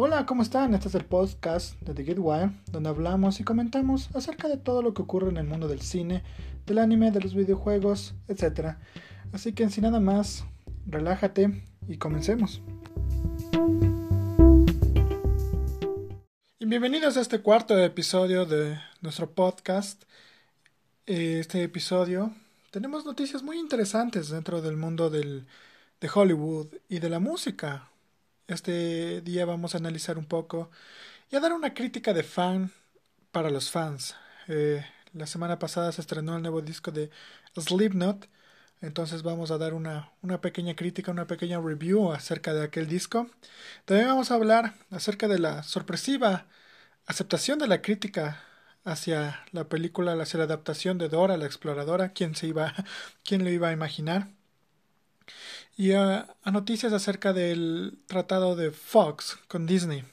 Hola, ¿cómo están? Este es el podcast de The Get Wire, donde hablamos y comentamos acerca de todo lo que ocurre en el mundo del cine, del anime, de los videojuegos, etc. Así que sin nada más, relájate y comencemos. Y bienvenidos a este cuarto episodio de nuestro podcast. Este episodio tenemos noticias muy interesantes dentro del mundo del, de Hollywood y de la música. Este día vamos a analizar un poco y a dar una crítica de fan para los fans. Eh, la semana pasada se estrenó el nuevo disco de Slipknot, entonces vamos a dar una, una pequeña crítica, una pequeña review acerca de aquel disco. También vamos a hablar acerca de la sorpresiva aceptación de la crítica hacia la película, hacia la adaptación de Dora la exploradora, quién se iba, quién lo iba a imaginar. Y a, noticias acerca del tratado de Fox con Disney.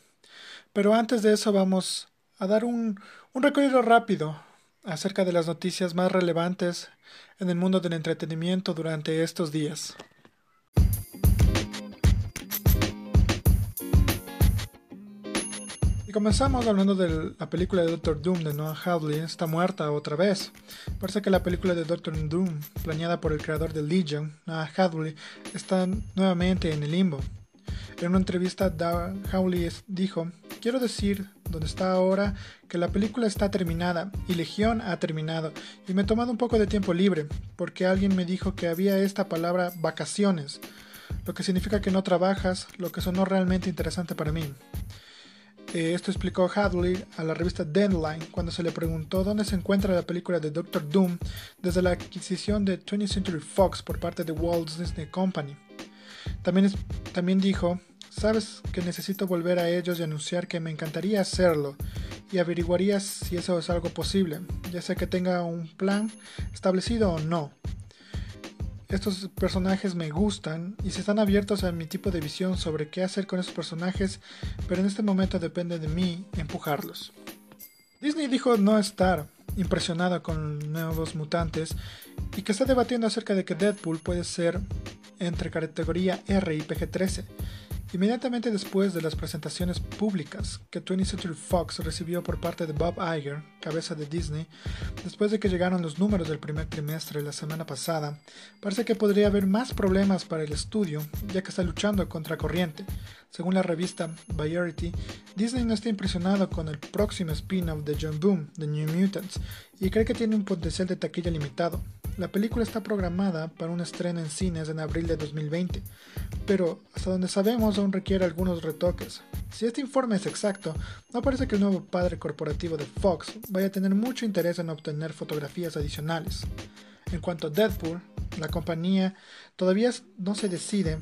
Pero antes de eso vamos a dar un, un recorrido rápido acerca de las noticias más relevantes en el mundo del entretenimiento durante estos días. Comenzamos hablando de la película de Doctor Doom de Noah Hawley, está muerta otra vez. Parece que la película de Doctor Doom, planeada por el creador de Legion, Noah Hawley, está nuevamente en el limbo. En una entrevista, Hawley dijo, quiero decir, donde está ahora, que la película está terminada y Legion ha terminado, y me he tomado un poco de tiempo libre, porque alguien me dijo que había esta palabra vacaciones, lo que significa que no trabajas, lo que sonó realmente interesante para mí. Esto explicó Hadley a la revista Deadline cuando se le preguntó dónde se encuentra la película de Doctor Doom desde la adquisición de 20th Century Fox por parte de Walt Disney Company. También, también dijo, sabes que necesito volver a ellos y anunciar que me encantaría hacerlo y averiguaría si eso es algo posible, ya sea que tenga un plan establecido o no estos personajes me gustan y se están abiertos a mi tipo de visión sobre qué hacer con esos personajes, pero en este momento depende de mí empujarlos. Disney dijo no estar impresionado con nuevos mutantes y que está debatiendo acerca de que Deadpool puede ser entre categoría R y PG-13 Inmediatamente después de las presentaciones públicas que 20th Century Fox recibió por parte de Bob Iger, cabeza de Disney, después de que llegaron los números del primer trimestre la semana pasada, parece que podría haber más problemas para el estudio, ya que está luchando contra corriente. Según la revista Variety, Disney no está impresionado con el próximo spin-off de John Boom, The New Mutants, y cree que tiene un potencial de taquilla limitado. La película está programada para un estreno en cines en abril de 2020, pero hasta donde sabemos aún requiere algunos retoques. Si este informe es exacto, no parece que el nuevo padre corporativo de Fox vaya a tener mucho interés en obtener fotografías adicionales. En cuanto a Deadpool, la compañía todavía no se decide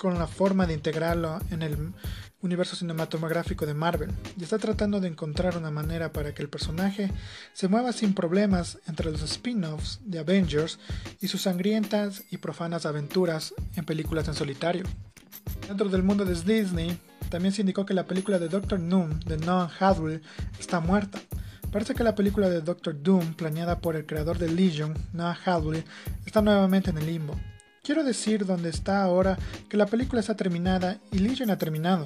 con la forma de integrarlo en el universo cinematográfico de Marvel y está tratando de encontrar una manera para que el personaje se mueva sin problemas entre los spin-offs de Avengers y sus sangrientas y profanas aventuras en películas en solitario. Dentro del mundo de Disney, también se indicó que la película de Doctor Doom de Noah Hadwell está muerta. Parece que la película de Doctor Doom, planeada por el creador de Legion, Noah Hadley, está nuevamente en el limbo. Quiero decir dónde está ahora que la película está terminada y Legion ha terminado,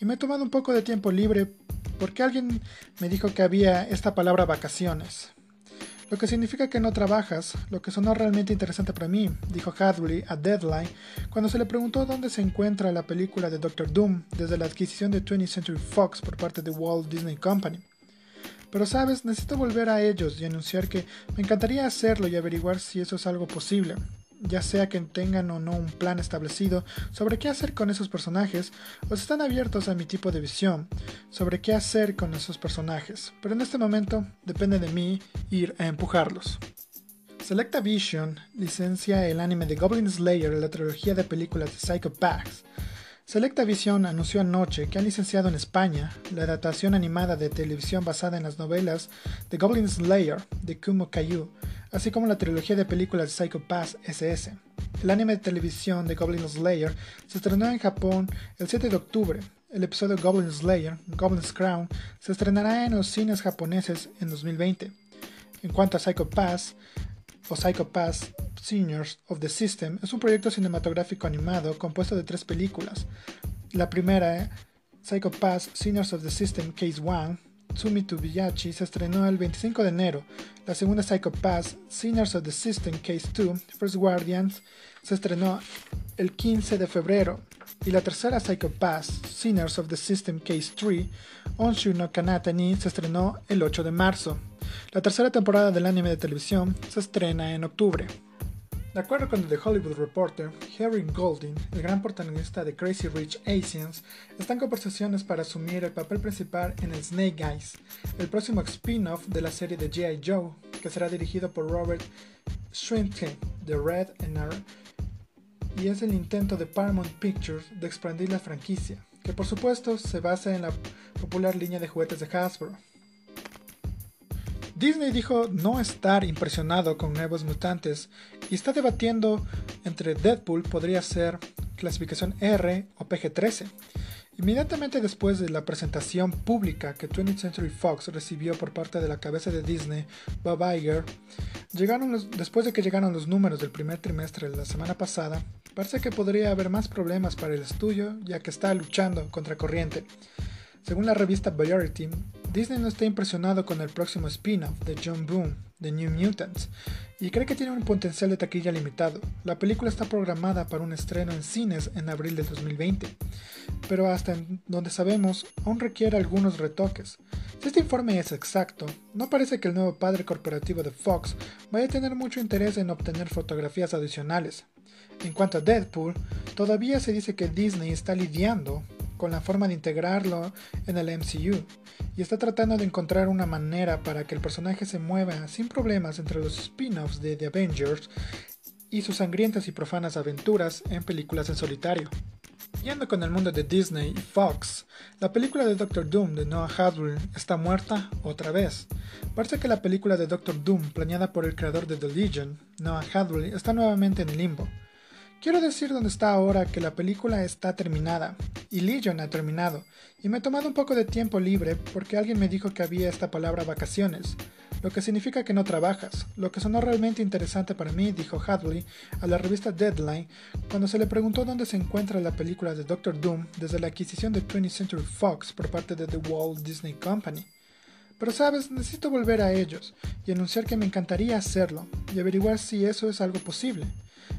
y me he tomado un poco de tiempo libre porque alguien me dijo que había esta palabra vacaciones. Lo que significa que no trabajas, lo que sonó realmente interesante para mí, dijo Hadley a Deadline cuando se le preguntó dónde se encuentra la película de Doctor Doom desde la adquisición de 20th Century Fox por parte de Walt Disney Company. Pero sabes, necesito volver a ellos y anunciar que me encantaría hacerlo y averiguar si eso es algo posible ya sea que tengan o no un plan establecido sobre qué hacer con esos personajes, o están abiertos a mi tipo de visión sobre qué hacer con esos personajes, pero en este momento depende de mí ir a empujarlos. Selecta Vision licencia el anime de Goblin Slayer, la trilogía de películas de Psycho Pax. Selecta Vision anunció anoche que han licenciado en España la adaptación animada de televisión basada en las novelas de Goblin Slayer de Kumo Kayu, así como la trilogía de películas de Psycho Pass SS. El anime de televisión de Goblin Slayer se estrenó en Japón el 7 de octubre. El episodio Goblin Slayer, Goblin's Crown, se estrenará en los cines japoneses en 2020. En cuanto a Psycho Pass, o Psycho Pass Seniors of the System, es un proyecto cinematográfico animado compuesto de tres películas. La primera Psycho Pass Seniors of the System Case 1, Tsumi Tubiyachi, se estrenó el 25 de enero. La segunda Psycho Pass Seniors of the System Case 2, First Guardians, se estrenó el 15 de febrero. Y la tercera Psycho Pass Sinners of the System Case 3, Onshu no Kanata ni, se estrenó el 8 de marzo. La tercera temporada del anime de televisión se estrena en octubre. De acuerdo con The Hollywood Reporter, Harry Golding, el gran protagonista de Crazy Rich Asians, está en conversaciones para asumir el papel principal en Snake Eyes, el próximo spin-off de la serie de G.I. Joe, que será dirigido por Robert Schwentke de Red and y es el intento de Paramount Pictures de expandir la franquicia, que por supuesto se basa en la popular línea de juguetes de Hasbro. Disney dijo no estar impresionado con nuevos mutantes y está debatiendo entre Deadpool podría ser clasificación R o PG-13. Inmediatamente después de la presentación pública que 20th Century Fox recibió por parte de la cabeza de Disney, Bob Iger, llegaron después de que llegaron los números del primer trimestre de la semana pasada, parece que podría haber más problemas para el estudio ya que está luchando contra corriente. Según la revista Variety, Disney no está impresionado con el próximo spin-off de John Boone, The New Mutants, y cree que tiene un potencial de taquilla limitado. La película está programada para un estreno en cines en abril de 2020, pero hasta donde sabemos aún requiere algunos retoques. Si este informe es exacto, no parece que el nuevo padre corporativo de Fox vaya a tener mucho interés en obtener fotografías adicionales. En cuanto a Deadpool, todavía se dice que Disney está lidiando con la forma de integrarlo en el MCU y está tratando de encontrar una manera para que el personaje se mueva sin problemas entre los spin-offs de The Avengers y sus sangrientas y profanas aventuras en películas en solitario. Yendo con el mundo de Disney y Fox, la película de Doctor Doom de Noah Hawley está muerta otra vez. Parece que la película de Doctor Doom, planeada por el creador de The Legion, Noah Hawley, está nuevamente en el limbo. Quiero decir dónde está ahora que la película está terminada, y Legion ha terminado, y me he tomado un poco de tiempo libre porque alguien me dijo que había esta palabra vacaciones, lo que significa que no trabajas. Lo que sonó realmente interesante para mí, dijo Hadley a la revista Deadline cuando se le preguntó dónde se encuentra la película de Doctor Doom desde la adquisición de 20th Century Fox por parte de The Walt Disney Company. Pero sabes, necesito volver a ellos y anunciar que me encantaría hacerlo y averiguar si eso es algo posible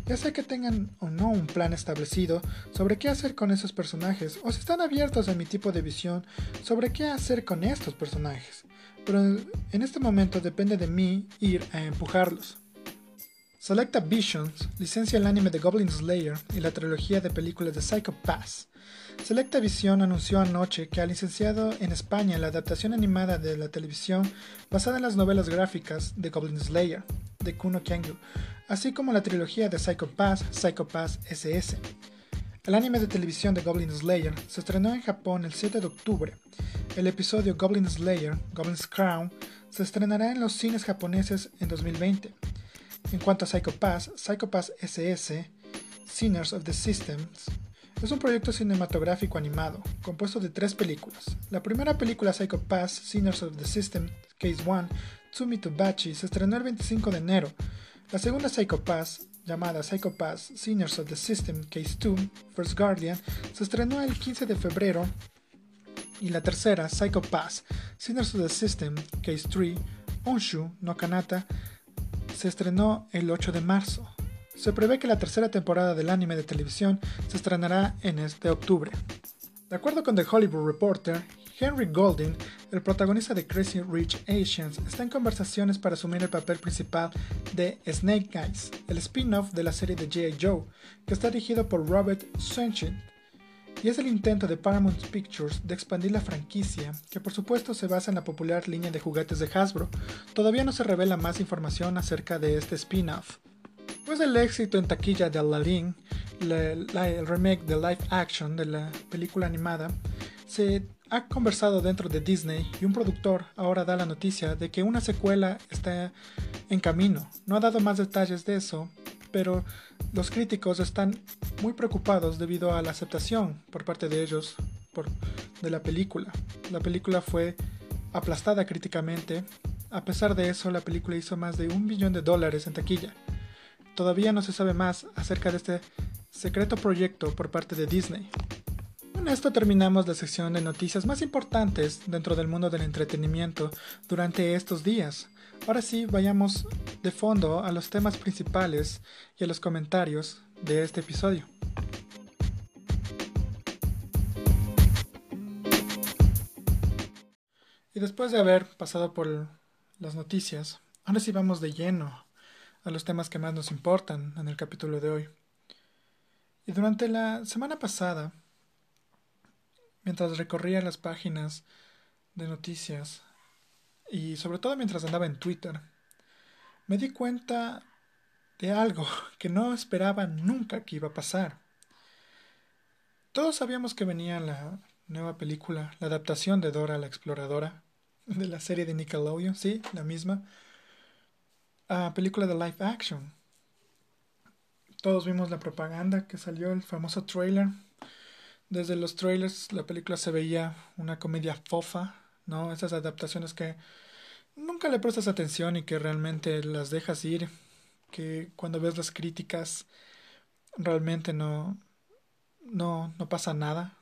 ya sea que tengan o no un plan establecido sobre qué hacer con esos personajes o si están abiertos a mi tipo de visión sobre qué hacer con estos personajes. Pero en este momento depende de mí ir a empujarlos. Selecta Visions licencia el anime de Goblin Slayer y la trilogía de películas de Psycho Pass. Selecta Vision anunció anoche que ha licenciado en España la adaptación animada de la televisión basada en las novelas gráficas de Goblin Slayer, de Kuno Kyangyu, así como la trilogía de Psycho Pass, Psycho Pass SS. El anime de televisión de Goblin Slayer se estrenó en Japón el 7 de octubre. El episodio Goblin Slayer, Goblin's Crown, se estrenará en los cines japoneses en 2020. En cuanto a Psycho Pass, Psycho Pass SS, Sinners of the Systems, es un proyecto cinematográfico animado, compuesto de tres películas. La primera película Psycho Pass, Sinners of the System, Case 1, Tsumi Bachi, se estrenó el 25 de enero. La segunda Psycho Pass, llamada Psycho Pass, Sinners of the System, Case 2, First Guardian, se estrenó el 15 de febrero. Y la tercera, Psycho Pass, Sinners of the System, Case 3, Onshu no Kanata, se estrenó el 8 de marzo. Se prevé que la tercera temporada del anime de televisión se estrenará en este octubre. De acuerdo con The Hollywood Reporter, Henry Golding, el protagonista de Crazy Rich Asians, está en conversaciones para asumir el papel principal de Snake Eyes, el spin-off de la serie de G.I. Joe, que está dirigido por Robert Sunchin, y es el intento de Paramount Pictures de expandir la franquicia, que por supuesto se basa en la popular línea de juguetes de Hasbro. Todavía no se revela más información acerca de este spin-off. Después del éxito en taquilla de Aladdin, el remake de live action de la película animada, se ha conversado dentro de Disney y un productor ahora da la noticia de que una secuela está en camino. No ha dado más detalles de eso, pero los críticos están muy preocupados debido a la aceptación por parte de ellos de la película. La película fue aplastada críticamente. A pesar de eso, la película hizo más de un billón de dólares en taquilla. Todavía no se sabe más acerca de este secreto proyecto por parte de Disney. Con esto terminamos la sección de noticias más importantes dentro del mundo del entretenimiento durante estos días. Ahora sí, vayamos de fondo a los temas principales y a los comentarios de este episodio. Y después de haber pasado por las noticias, ahora sí vamos de lleno a los temas que más nos importan en el capítulo de hoy. Y durante la semana pasada, mientras recorría las páginas de noticias y sobre todo mientras andaba en Twitter, me di cuenta de algo que no esperaba nunca que iba a pasar. Todos sabíamos que venía la nueva película, la adaptación de Dora la Exploradora, de la serie de Nickelodeon, sí, la misma, a película de live action. Todos vimos la propaganda que salió, el famoso trailer. Desde los trailers la película se veía una comedia fofa, ¿no? Esas adaptaciones que nunca le prestas atención y que realmente las dejas ir, que cuando ves las críticas realmente no, no, no pasa nada,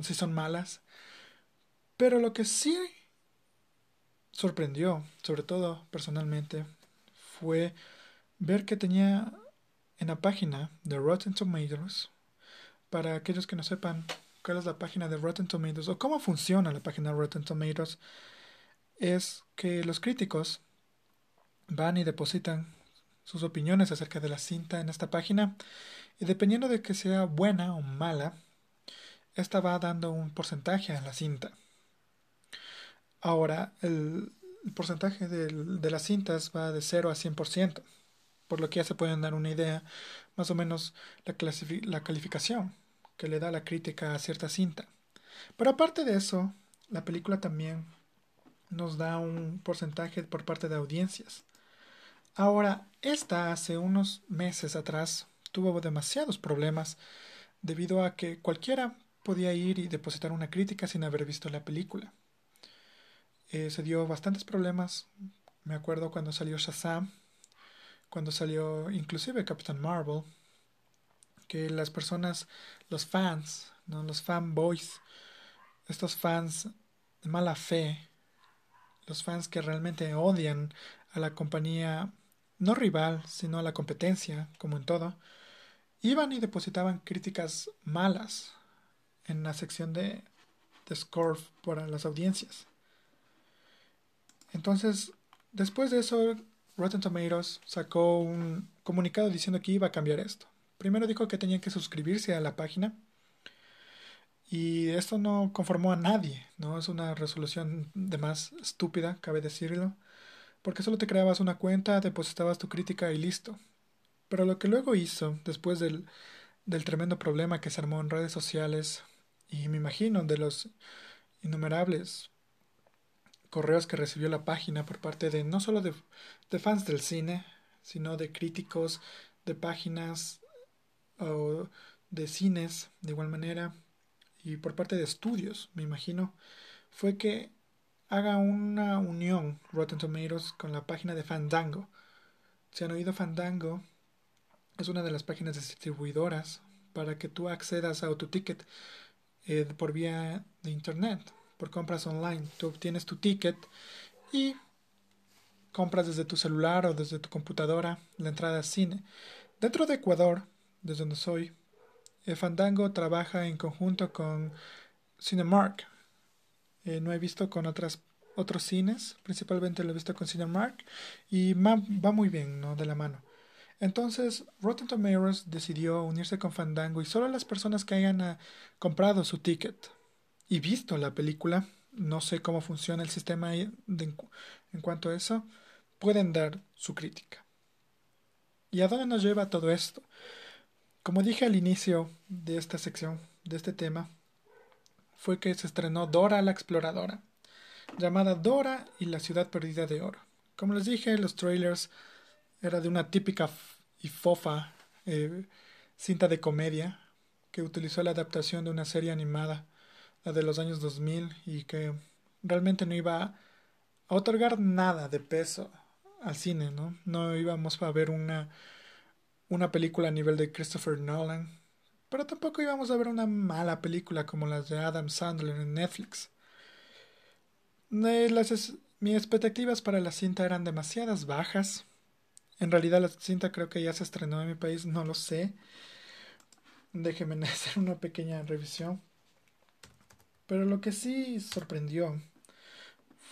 si son malas. Pero lo que sí sorprendió, sobre todo personalmente, fue ver que tenía en la página de Rotten Tomatoes, para aquellos que no sepan cuál es la página de Rotten Tomatoes o cómo funciona la página de Rotten Tomatoes, es que los críticos van y depositan sus opiniones acerca de la cinta en esta página y dependiendo de que sea buena o mala, esta va dando un porcentaje a la cinta. Ahora, el, porcentaje de las cintas va de 0 a 100% por lo que ya se pueden dar una idea más o menos la, la calificación que le da la crítica a cierta cinta. Pero aparte de eso, la película también nos da un porcentaje por parte de audiencias. Ahora, esta hace unos meses atrás tuvo demasiados problemas debido a que cualquiera podía ir y depositar una crítica sin haber visto la película. Eh, se dio bastantes problemas. Me acuerdo cuando salió Shazam, cuando salió inclusive Captain Marvel, que las personas, los fans, ¿no? los fanboys, estos fans de mala fe, los fans que realmente odian a la compañía, no rival, sino a la competencia, como en todo, iban y depositaban críticas malas en la sección de, de score para las audiencias. Entonces, después de eso, Rotten Tomatoes sacó un comunicado diciendo que iba a cambiar esto. Primero dijo que tenían que suscribirse a la página y esto no conformó a nadie, ¿no? Es una resolución de más estúpida, cabe decirlo, porque solo te creabas una cuenta, depositabas tu crítica y listo. Pero lo que luego hizo, después del, del tremendo problema que se armó en redes sociales, y me imagino de los innumerables correos que recibió la página por parte de no solo de, fans del cine, sino de críticos de páginas o de cines de igual manera y por parte de estudios, me imagino, fue que haga una unión Rotten Tomatoes con la página de Fandango. Si han oído Fandango, es una de las páginas distribuidoras para que tú accedas a tu ticket eh, por vía de internet por compras online. Tú obtienes tu ticket y compras desde tu celular o desde tu computadora la entrada al cine. Dentro de Ecuador, desde donde soy, el Fandango trabaja en conjunto con Cinemark. Eh, no he visto con otras otros cines, principalmente lo he visto con Cinemark y va, va muy bien, ¿no? De la mano. Entonces, Rotten Tomatoes decidió unirse con Fandango y solo las personas que hayan ah, comprado su ticket y visto la película, no sé cómo funciona el sistema en cuanto a eso, pueden dar su crítica. ¿Y a dónde nos lleva todo esto? Como dije al inicio de esta sección, de este tema, fue que se estrenó Dora la Exploradora, llamada Dora y la Ciudad Perdida de Oro. Como les dije, los trailers era de una típica y fofa eh, cinta de comedia que utilizó la adaptación de una serie animada de los años 2000 y que realmente no iba a otorgar nada de peso al cine, ¿no? No íbamos a ver una, una película a nivel de Christopher Nolan, pero tampoco íbamos a ver una mala película como las de Adam Sandler en Netflix. Mis expectativas para la cinta eran demasiadas bajas. En realidad la cinta creo que ya se estrenó en mi país, no lo sé. Déjenme hacer una pequeña revisión. Pero lo que sí sorprendió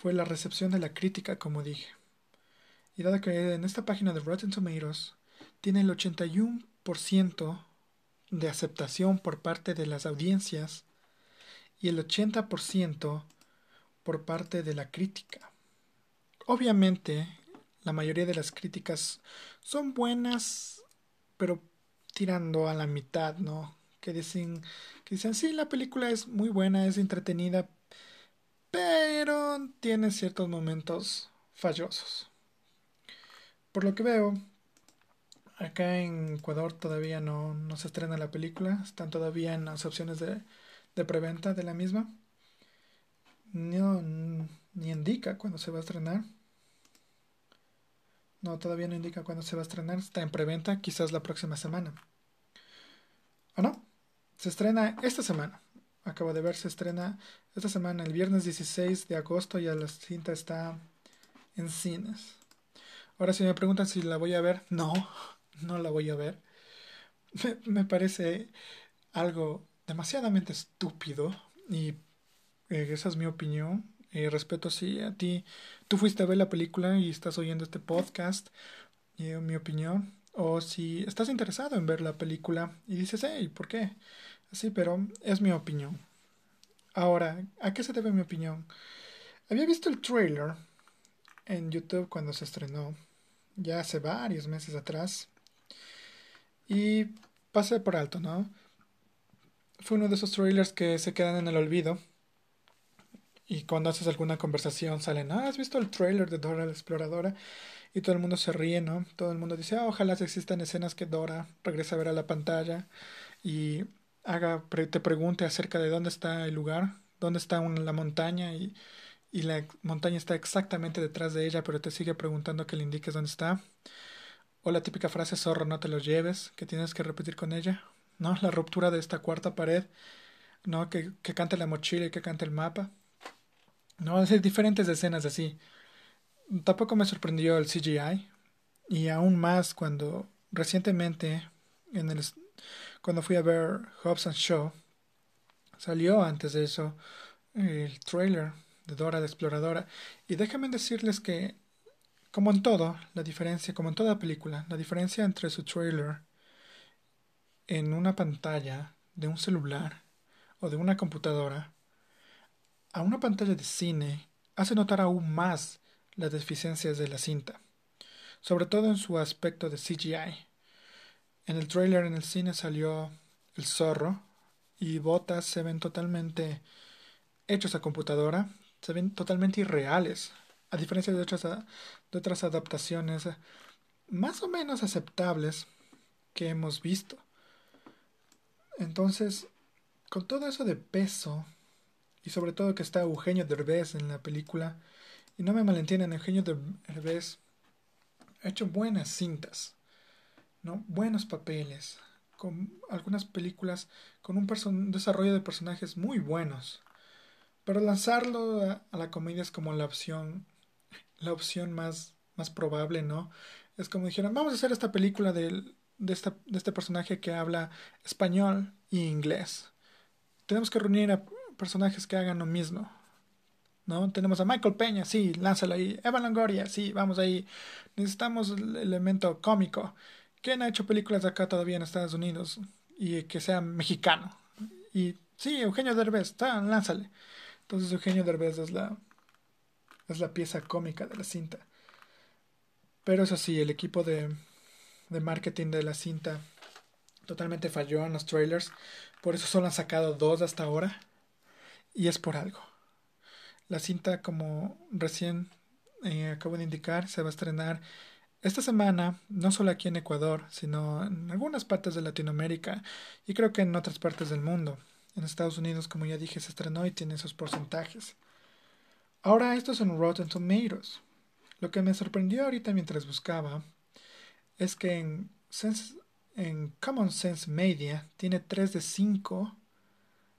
fue la recepción de la crítica, como dije. Y dado que en esta página de Rotten Tomatoes tiene el 81% de aceptación por parte de las audiencias y el 80% por parte de la crítica. Obviamente, la mayoría de las críticas son buenas, pero tirando a la mitad, ¿no? Que dicen, que dicen, sí, la película es muy buena, es entretenida, pero tiene ciertos momentos fallosos. Por lo que veo, acá en Ecuador todavía no, no se estrena la película, están todavía en las opciones de, de preventa de la misma. No, ni indica cuándo se va a estrenar. No, todavía no indica cuándo se va a estrenar. Está en preventa, quizás la próxima semana. ¿O no? Se estrena esta semana. Acabo de ver, se estrena esta semana, el viernes 16 de agosto, ya la cinta está en cines. Ahora si me preguntan si la voy a ver, no, no la voy a ver. Me, parece algo demasiadamente estúpido y eh, esa es mi opinión. Eh, respeto si a ti tú fuiste a ver la película y estás oyendo este podcast, y eh, mi opinión. O si estás interesado en ver la película y dices, hey, ¿por qué? Sí, pero es mi opinión. Ahora, ¿a qué se debe mi opinión? Había visto el trailer en YouTube cuando se estrenó, ya hace varios meses atrás, y pasé por alto, ¿no? Fue uno de esos trailers que se quedan en el olvido. Y cuando haces alguna conversación salen, ah, ¿has visto el trailer de Dora la Exploradora? Y todo el mundo se ríe, ¿no? Todo el mundo dice, ah, ojalá existan escenas que Dora regrese a ver a la pantalla y haga, te pregunte acerca de dónde está el lugar, dónde está la montaña y, y la montaña está exactamente detrás de ella, pero te sigue preguntando que le indiques dónde está. O la típica frase zorro, no te lo lleves, que tienes que repetir con ella. ¿No? La ruptura de esta cuarta pared. ¿No? Que, que cante la mochila y que cante el mapa. No, hay diferentes escenas así. Tampoco me sorprendió el CGI. Y aún más cuando recientemente, en el, cuando fui a ver Hobbs Show salió antes de eso el trailer de Dora la Exploradora. Y déjenme decirles que, como en todo, la diferencia, como en toda película, la diferencia entre su trailer en una pantalla de un celular o de una computadora a una pantalla de cine hace notar aún más las deficiencias de la cinta, sobre todo en su aspecto de CGI. En el trailer en el cine salió el zorro y botas se ven totalmente hechos a computadora, se ven totalmente irreales, a diferencia de otras, de otras adaptaciones más o menos aceptables que hemos visto. Entonces, con todo eso de peso y sobre todo que está Eugenio Derbez en la película. Y no me malentiendan, Eugenio Derbez ha hecho buenas cintas, ¿no? buenos papeles, con algunas películas con un, desarrollo de personajes muy buenos. Pero lanzarlo a, la comedia es como la opción, la opción más, más probable, ¿no? Es como dijeron, vamos a hacer esta película de, este personaje que habla español y inglés. Tenemos que reunir a, personajes que hagan lo mismo. ¿No? Tenemos a Michael Peña, sí, lánzalo ahí. Eva Longoria, sí, vamos ahí. Necesitamos el elemento cómico. ¿Quién ha hecho películas acá todavía en Estados Unidos? Y que sea mexicano. Y sí, Eugenio Derbez, está, lánzale. Entonces Eugenio Derbez es la, es la pieza cómica de la cinta. Pero eso sí, el equipo de, de marketing de la cinta totalmente falló en los trailers. Por eso solo han sacado dos hasta ahora y es por algo. La cinta, como recién eh, acabo de indicar, se va a estrenar esta semana, no solo aquí en Ecuador, sino en algunas partes de Latinoamérica y creo que en otras partes del mundo. En Estados Unidos, como ya dije, se estrenó y tiene esos porcentajes. Ahora, estos son Rotten Tomatoes. Lo que me sorprendió ahorita mientras buscaba es que en, en Common Sense Media tiene 3 de 5,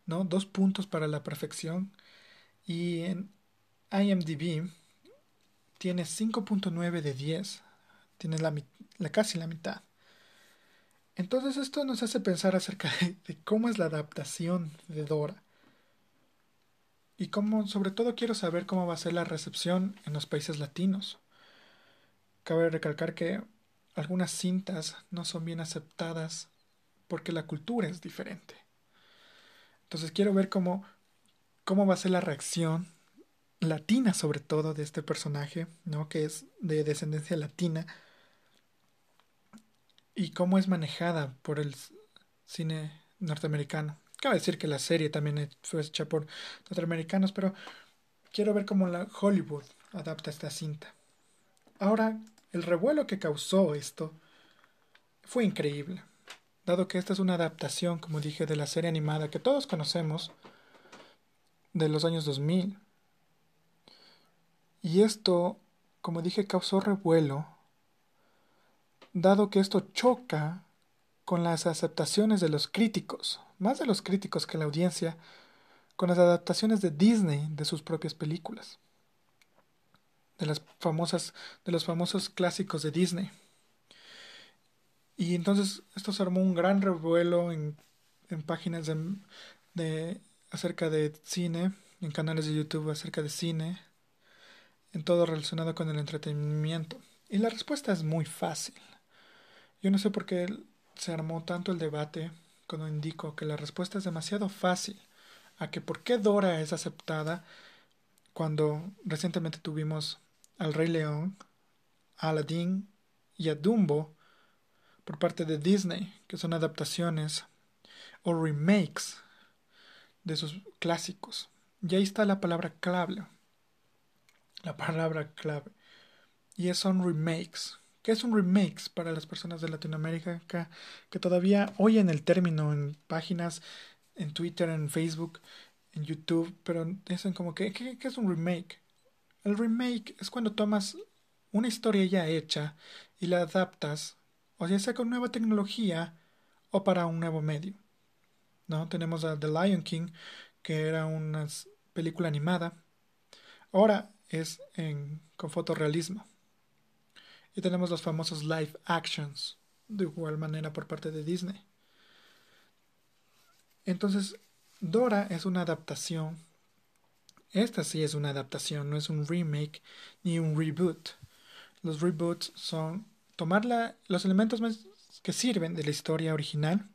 ¿no? Dos puntos para la perfección. Y en IMDb tiene 5.9 de 10. Tiene la, la, casi la mitad. Entonces esto nos hace pensar acerca de, cómo es la adaptación de Dora. Y cómo, sobre todo quiero saber cómo va a ser la recepción en los países latinos. Cabe recalcar que algunas cintas no son bien aceptadas porque la cultura es diferente. Entonces quiero ver cómo, cómo va a ser la reacción latina sobre todo de este personaje, ¿no? que es de descendencia latina, y cómo es manejada por el cine norteamericano. Cabe decir que la serie también fue hecha por norteamericanos, pero quiero ver cómo la Hollywood adapta esta cinta. Ahora, el revuelo que causó esto fue increíble, dado que esta es una adaptación, como dije, de la serie animada que todos conocemos de los años 2000. Y esto, como dije, causó revuelo, dado que esto choca con las aceptaciones de los críticos, más de los críticos que la audiencia, con las adaptaciones de Disney de sus propias películas de las famosas de los famosos clásicos de Disney. Y entonces esto se armó un gran revuelo en, en páginas de, de, acerca de cine, en canales de YouTube acerca de cine, en todo relacionado con el entretenimiento. Y la respuesta es muy fácil. Yo no sé por qué se armó tanto el debate cuando indico que la respuesta es demasiado fácil a que por qué Dora es aceptada cuando recientemente tuvimos al Rey León, a Aladdin y a Dumbo por parte de Disney, que son adaptaciones o remakes de sus clásicos. Y ahí está la palabra clave. La palabra clave. Y son remakes. ¿Qué es un remakes para las personas de Latinoamérica que, que todavía oyen el término en páginas, en Twitter, en Facebook, en YouTube, pero dicen como que ¿qué, es un remake? El remake es cuando tomas una historia ya hecha y la adaptas, o ya sea con nueva tecnología o para un nuevo medio. ¿No? Tenemos a The Lion King, que era una película animada. Ahora es con fotorrealismo. Y tenemos los famosos live actions, de igual manera por parte de Disney. Entonces, Dora es una adaptación esta sí es una adaptación, no es un remake ni un reboot. Los reboots son tomar los elementos que sirven de la historia original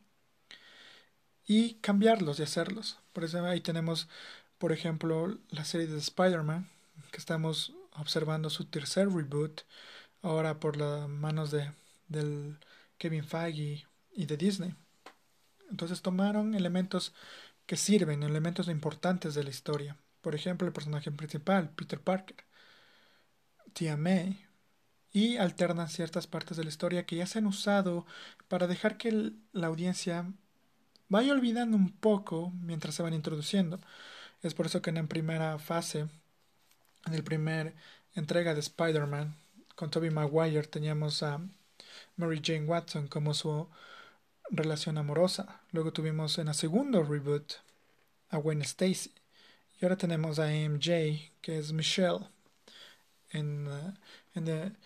y cambiarlos y hacerlos. Por eso ahí tenemos, por ejemplo, la serie de Spider-Man, que estamos observando su tercer reboot, ahora por las manos de del Kevin Feige y de Disney. Entonces tomaron elementos que sirven, elementos importantes de la historia por ejemplo, el personaje principal, Peter Parker, Tia May, y alternan ciertas partes de la historia que ya se han usado para dejar que la audiencia vaya olvidando un poco mientras se van introduciendo. Es por eso que en la primera fase, en la primera entrega de Spider-Man, con Tobey Maguire, teníamos a Mary Jane Watson como su relación amorosa. Luego tuvimos en el segundo reboot a Gwen Stacy. Y ahora tenemos a MJ, que es Michelle, en, uh, en,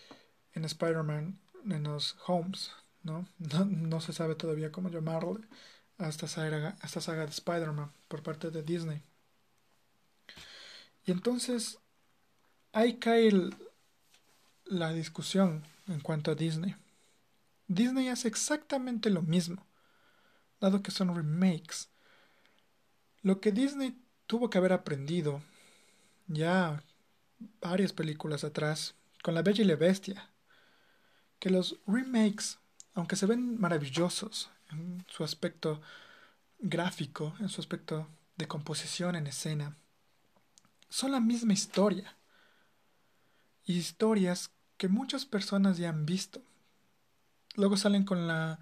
en Spider-Man, en los Homes, ¿no? ¿no? se sabe todavía cómo llamarle a esta saga, esta saga de Spider-Man por parte de Disney. Y entonces ahí cae la discusión en cuanto a Disney. Disney hace exactamente lo mismo, dado que son remakes. Lo que Disney tuvo que haber aprendido ya varias películas atrás con La Bella y la Bestia que los remakes, aunque se ven maravillosos en su aspecto gráfico, en su aspecto de composición en escena, son la misma historia. Historias que muchas personas ya han visto. Luego salen con la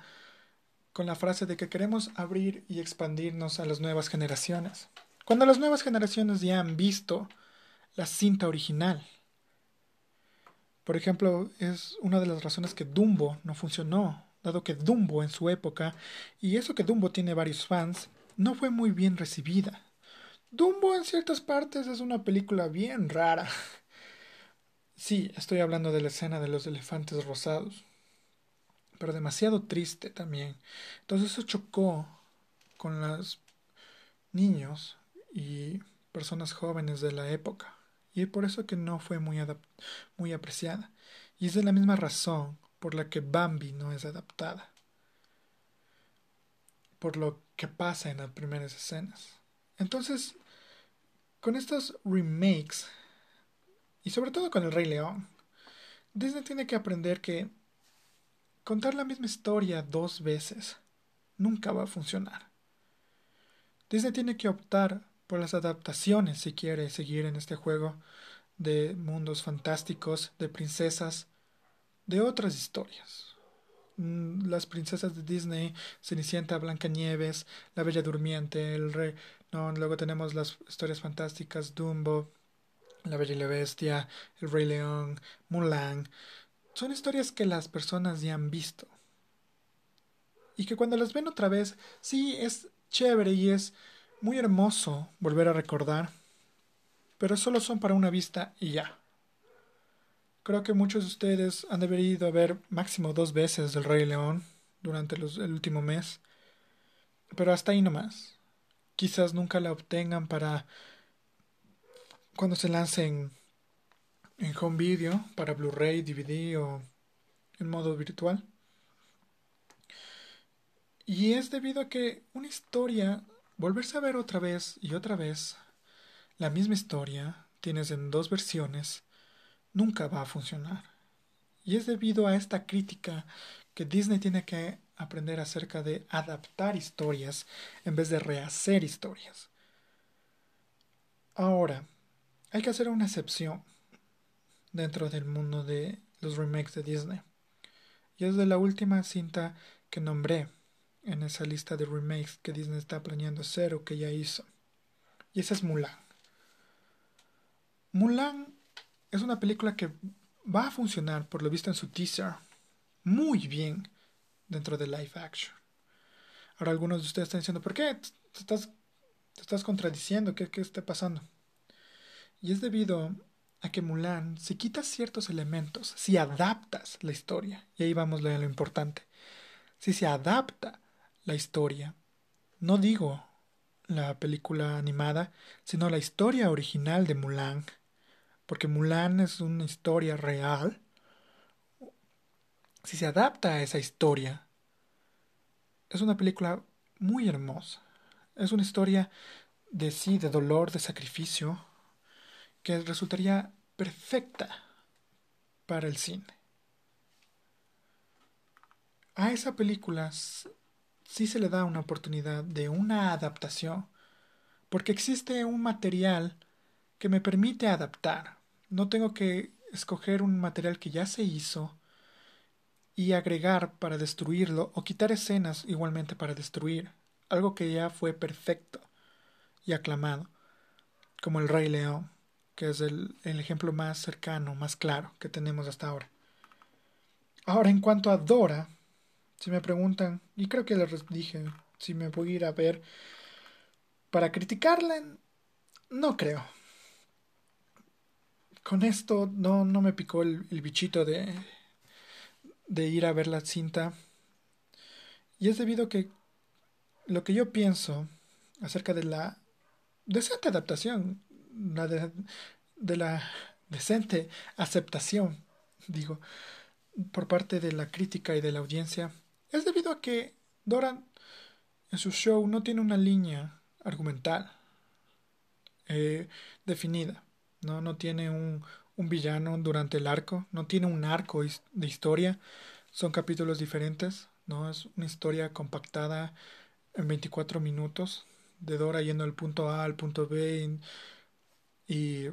con la frase de que queremos abrir y expandirnos a las nuevas generaciones. Cuando las nuevas generaciones ya han visto la cinta original. Por ejemplo, es una de las razones que Dumbo no funcionó dado que Dumbo en su época, y eso que Dumbo tiene varios fans, no fue muy bien recibida. Dumbo en ciertas partes es una película bien rara. Sí, estoy hablando de la escena de los elefantes rosados, pero demasiado triste también. Entonces eso chocó con los niños y personas jóvenes de la época, y por eso que no fue muy, muy apreciada. Y es de la misma razón por la que Bambi no es adaptada, por lo que pasa en las primeras escenas. Entonces, con estos remakes, y sobre todo con el Rey León, Disney tiene que aprender que contar la misma historia dos veces nunca va a funcionar. Disney tiene que optar por las adaptaciones si quiere seguir en este juego de mundos fantásticos, de princesas, de otras historias. Mm, las princesas de Disney, Cenicienta, Blancanieves, La Bella Durmiente, El Rey. No, luego tenemos las historias fantásticas, Dumbo, La Bella y la Bestia, El Rey León, Mulan. Son historias que las personas ya han visto. Y que cuando las ven otra vez, sí es chévere y es muy hermoso volver a recordar, pero solo son para una vista y ya. Creo que muchos de ustedes han debido ver máximo dos veces El Rey León durante los, el último mes. Pero hasta ahí nomás. Quizás nunca la obtengan para cuando se lancen en home video, para Blu-ray, DVD o en modo virtual. Y es debido a que una historia, volverse a ver otra vez y otra vez la misma historia, tienes en dos versiones, nunca va a funcionar. Y es debido a esta crítica que Disney tiene que aprender acerca de adaptar historias en vez de rehacer historias. Ahora, hay que hacer una excepción dentro del mundo de los remakes de Disney. Y es de la última cinta que nombré en esa lista de remakes que Disney está planeando hacer o que ya hizo. Y esa es Mulan. Mulan es una película que va a funcionar, por lo visto en su teaser, muy bien dentro de live action. Ahora algunos de ustedes están diciendo, ¿por qué te estás, contradiciendo? ¿Qué, ¿Qué está pasando? Y es debido a que Mulan, si quitas ciertos elementos, si adaptas la historia, y ahí vamos a lo importante, si se adapta la historia, no digo la película animada, sino la historia original de Mulan, porque Mulan es una historia real, si se adapta a esa historia, es una película muy hermosa. Es una historia de sí, de dolor, de sacrificio, que resultaría perfecta para el cine. A esa película sí se le da una oportunidad de una adaptación, porque existe un material que me permite adaptar. No tengo que escoger un material que ya se hizo y agregar para destruirlo o quitar escenas igualmente para destruir algo que ya fue perfecto y aclamado, como el Rey León, que es el, el ejemplo más cercano, más claro que tenemos hasta ahora. Ahora, en cuanto a Dora, si me preguntan, y creo que les dije, si me voy a ir a ver para criticarla, no creo con esto no, no me picó el, el bichito de, de ir a ver la cinta. Y es debido a que lo que yo pienso acerca de la decente adaptación, la de, la decente aceptación, digo, por parte de la crítica y de la audiencia, es debido a que Doran en su show no tiene una línea argumental eh, definida. ¿no? No tiene un, un villano durante el arco, no tiene un arco de historia, son capítulos diferentes, ¿no? Es una historia compactada en 24 minutos de Dora yendo del punto A al punto B y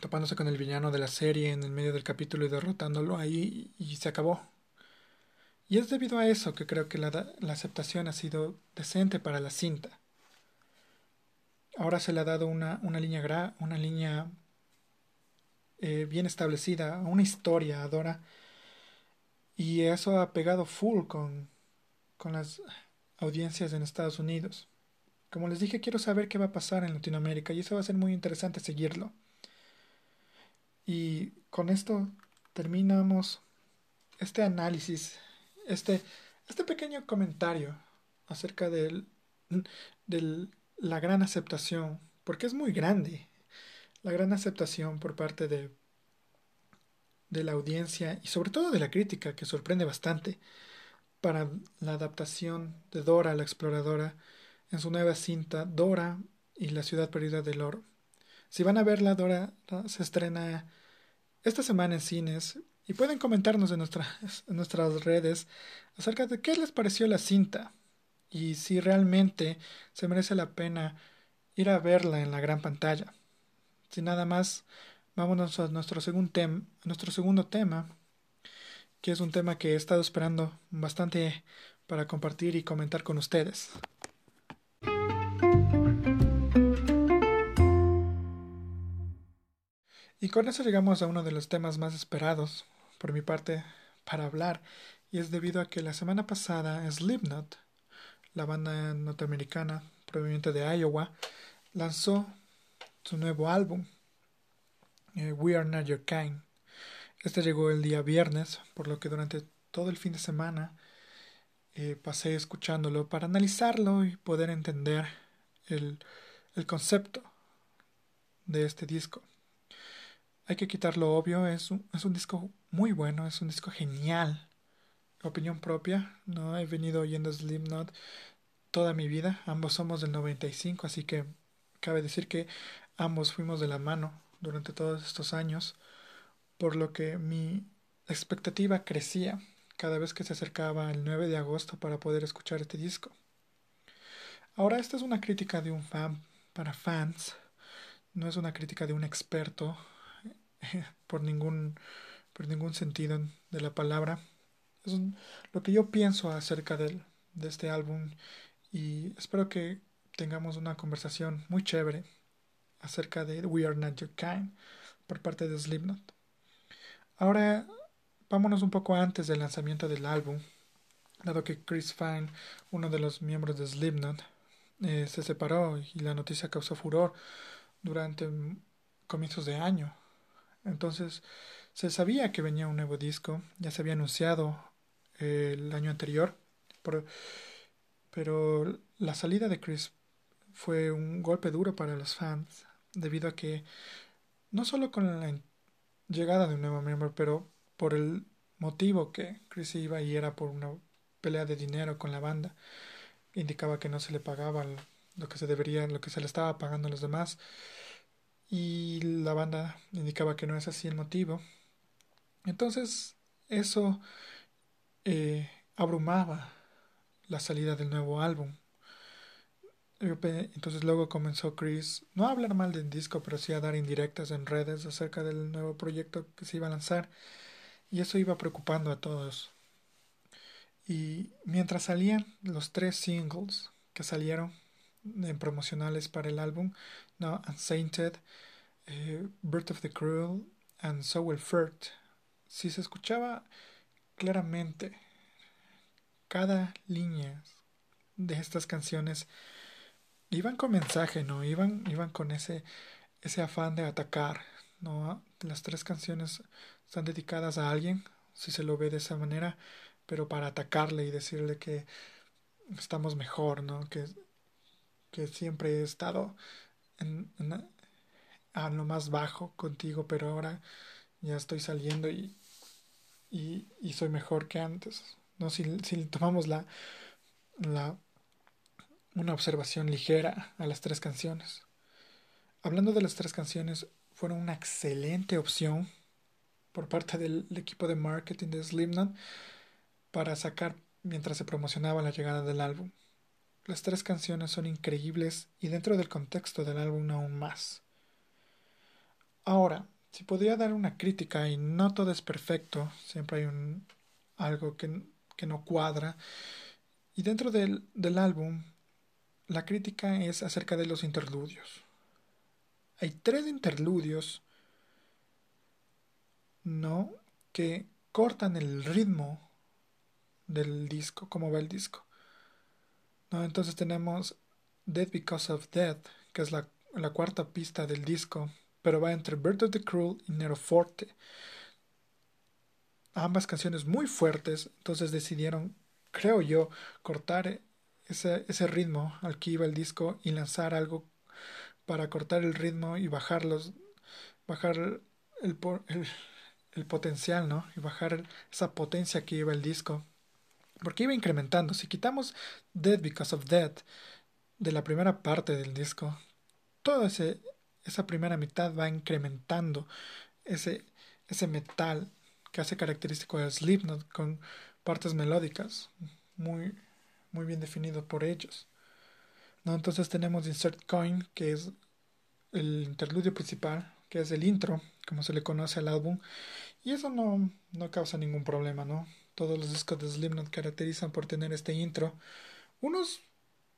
topándose con el villano de la serie en el medio del capítulo y derrotándolo ahí y, se acabó. Y es debido a eso que creo que la, la aceptación ha sido decente para la cinta. Ahora se le ha dado una, una línea gra, una línea eh, bien establecida, una historia, Dora. Y eso ha pegado full con, con las audiencias en Estados Unidos. Como les dije, quiero saber qué va a pasar en Latinoamérica y eso va a ser muy interesante seguirlo. Y con esto terminamos este análisis, este, este pequeño comentario acerca de la gran aceptación, porque es muy grande, la gran aceptación por parte de, de la audiencia y sobre todo de la crítica, que sorprende bastante, para la adaptación de Dora la exploradora en su nueva cinta Dora y la ciudad perdida del oro. Si van a verla, Dora se estrena esta semana en cines y pueden comentarnos en, nuestras, nuestras redes acerca de qué les pareció la cinta y si realmente se merece la pena ir a verla en la gran pantalla. Sin nada más, vámonos a nuestro, nuestro segundo tema, que es un tema que he estado esperando bastante para compartir y comentar con ustedes. Y con eso llegamos a uno de los temas más esperados, por mi parte, para hablar, y es debido a que la semana pasada Slipknot, la banda norteamericana proveniente de Iowa, lanzó su nuevo álbum, eh, We Are Not Your Kind. Este llegó el día viernes, por lo que durante todo el fin de semana eh, pasé escuchándolo para analizarlo y poder entender el, el concepto de este disco. Hay que quitar lo obvio, es un, es un disco muy bueno, es un disco genial. Opinión propia, no he venido oyendo Slipknot toda mi vida, ambos somos del 95, así que cabe decir que ambos fuimos de la mano durante todos estos años, por lo que mi expectativa crecía cada vez que se acercaba el 9 de agosto para poder escuchar este disco. Ahora esta es una crítica de un fan para fans, no es una crítica de un experto por ningún, por ningún sentido de la palabra. Es lo que yo pienso acerca de este álbum y espero que tengamos una conversación muy chévere acerca de We Are Not Your Kind por parte de Slipknot. Ahora vámonos un poco antes del lanzamiento del álbum, dado que Chris Fine, uno de los miembros de Slipknot, eh, se separó y la noticia causó furor durante comienzos de año. Entonces se sabía que venía un nuevo disco, ya se había anunciado eh, el año anterior, pero la salida de Chris fue un golpe duro para los fans, debido a que no solo con la llegada de un nuevo miembro, pero por el motivo que Chris iba y era por una pelea de dinero con la banda, indicaba que no se le pagaba lo que se debería, lo que se le estaba pagando a los demás y la banda indicaba que no es así el motivo. Entonces eso eh, abrumaba la salida del nuevo álbum. Entonces luego comenzó Chris no a hablar mal del disco, pero sí a dar indirectas en redes acerca del nuevo proyecto que se iba a lanzar. Y eso iba preocupando a todos. Y mientras salían los tres singles que salieron en promocionales para el álbum, no, Unsainted, eh, Birth of the Cruel and So Will Furt, si se escuchaba claramente cada línea de estas canciones, iban con mensaje, ¿no? Iban, iban con ese, ese afán de atacar, ¿no? Las tres canciones están dedicadas a alguien, si se lo ve de esa manera, pero para atacarle y decirle que estamos mejor, ¿no? Que que siempre he estado a lo más bajo contigo, pero ahora ya estoy saliendo y, y, y soy mejor que antes. ¿no? Si, si tomamos la, la, una observación ligera a las tres canciones. Hablando de las tres canciones, fueron una excelente opción por parte del equipo de marketing de Slipknot para sacar mientras se promocionaba la llegada del álbum. Las tres canciones son increíbles y dentro del contexto del álbum aún más. Ahora, si podría dar una crítica y no todo es perfecto, siempre hay un, algo que, que no cuadra. Y dentro del, del álbum, la crítica es acerca de los interludios. Hay tres interludios, ¿no? Que cortan el ritmo del disco, cómo va el disco. ¿No? Entonces tenemos Dead Because of Death, que es la, la cuarta pista del disco, pero va entre Bird of the Cruel y Nero Forte. Ambas canciones muy fuertes, entonces decidieron, creo yo, cortar ese, ese ritmo al que iba el disco y lanzar algo para cortar el ritmo y bajarlos, bajar el, el, el potencial, ¿no? Y bajar esa potencia que iba el disco. Porque iba incrementando. Si quitamos Dead Because of Death de la primera parte del disco, toda esa primera mitad va incrementando ese, ese metal que hace característico de Slipknot con partes melódicas muy, muy bien definido por ellos. ¿No? Entonces tenemos Insert Coin, que es el interludio principal, que es el intro, como se le conoce al álbum, y eso no, no causa ningún problema, ¿no? Todos los discos de Slipknot caracterizan por tener este intro, unos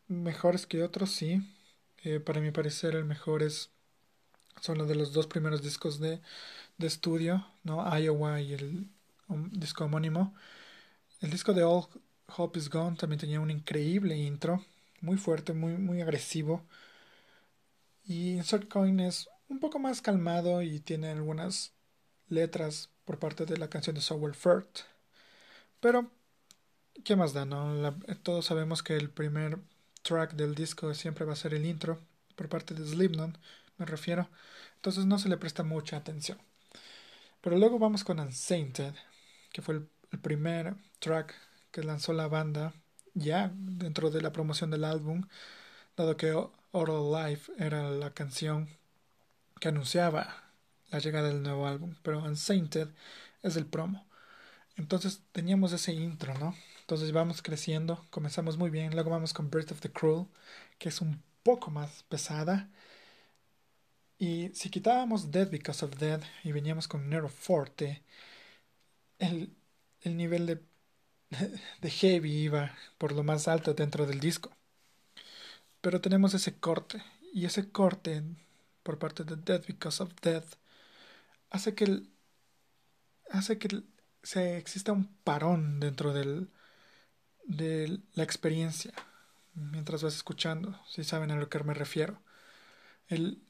mejores que otros, sí, eh, para mi parecer el mejor es son los de los dos primeros discos de, de estudio, ¿no? Iowa y el um, disco homónimo. El disco de All Hope Is Gone también tenía un increíble intro, muy fuerte, muy, muy agresivo. Y Insert Coin es un poco más calmado y tiene algunas letras por parte de la canción de Sour Furt. Pero, ¿qué más da? No? todos sabemos que el primer track del disco siempre va a ser el intro, por parte de Slipknot, me refiero. Entonces no se le presta mucha atención. Pero luego vamos con Unsainted, que fue el, el primer track que lanzó la banda ya dentro de la promoción del álbum, dado que Oral Life era la canción que anunciaba la llegada del nuevo álbum, pero Unsainted es el promo. Entonces teníamos ese intro, ¿no? Entonces vamos creciendo, comenzamos muy bien, luego vamos con Birth of the Cruel, que es un poco más pesada. Y si quitábamos Dead Because of Dead y veníamos con Nero Forte, el, el nivel de, de heavy iba por lo más alto dentro del disco. Pero tenemos ese corte, y ese corte por parte de Dead Because of Death hace que el, hace que se exista un parón dentro del, de la experiencia mientras vas escuchando, si saben a lo que me refiero. El,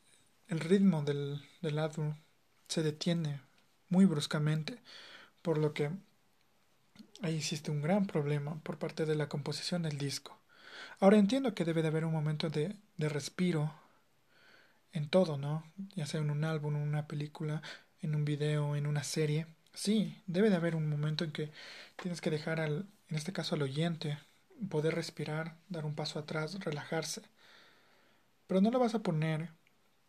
el ritmo del, del álbum se detiene muy bruscamente, por lo que ahí existe un gran problema por parte de la composición del disco. Ahora entiendo que debe de haber un momento de, de respiro en todo, ¿no? Ya sea en un álbum, en una película, en un video, en una serie. Sí, debe de haber un momento en que tienes que dejar al, en este caso al oyente, poder respirar, dar un paso atrás, relajarse. Pero no lo vas a poner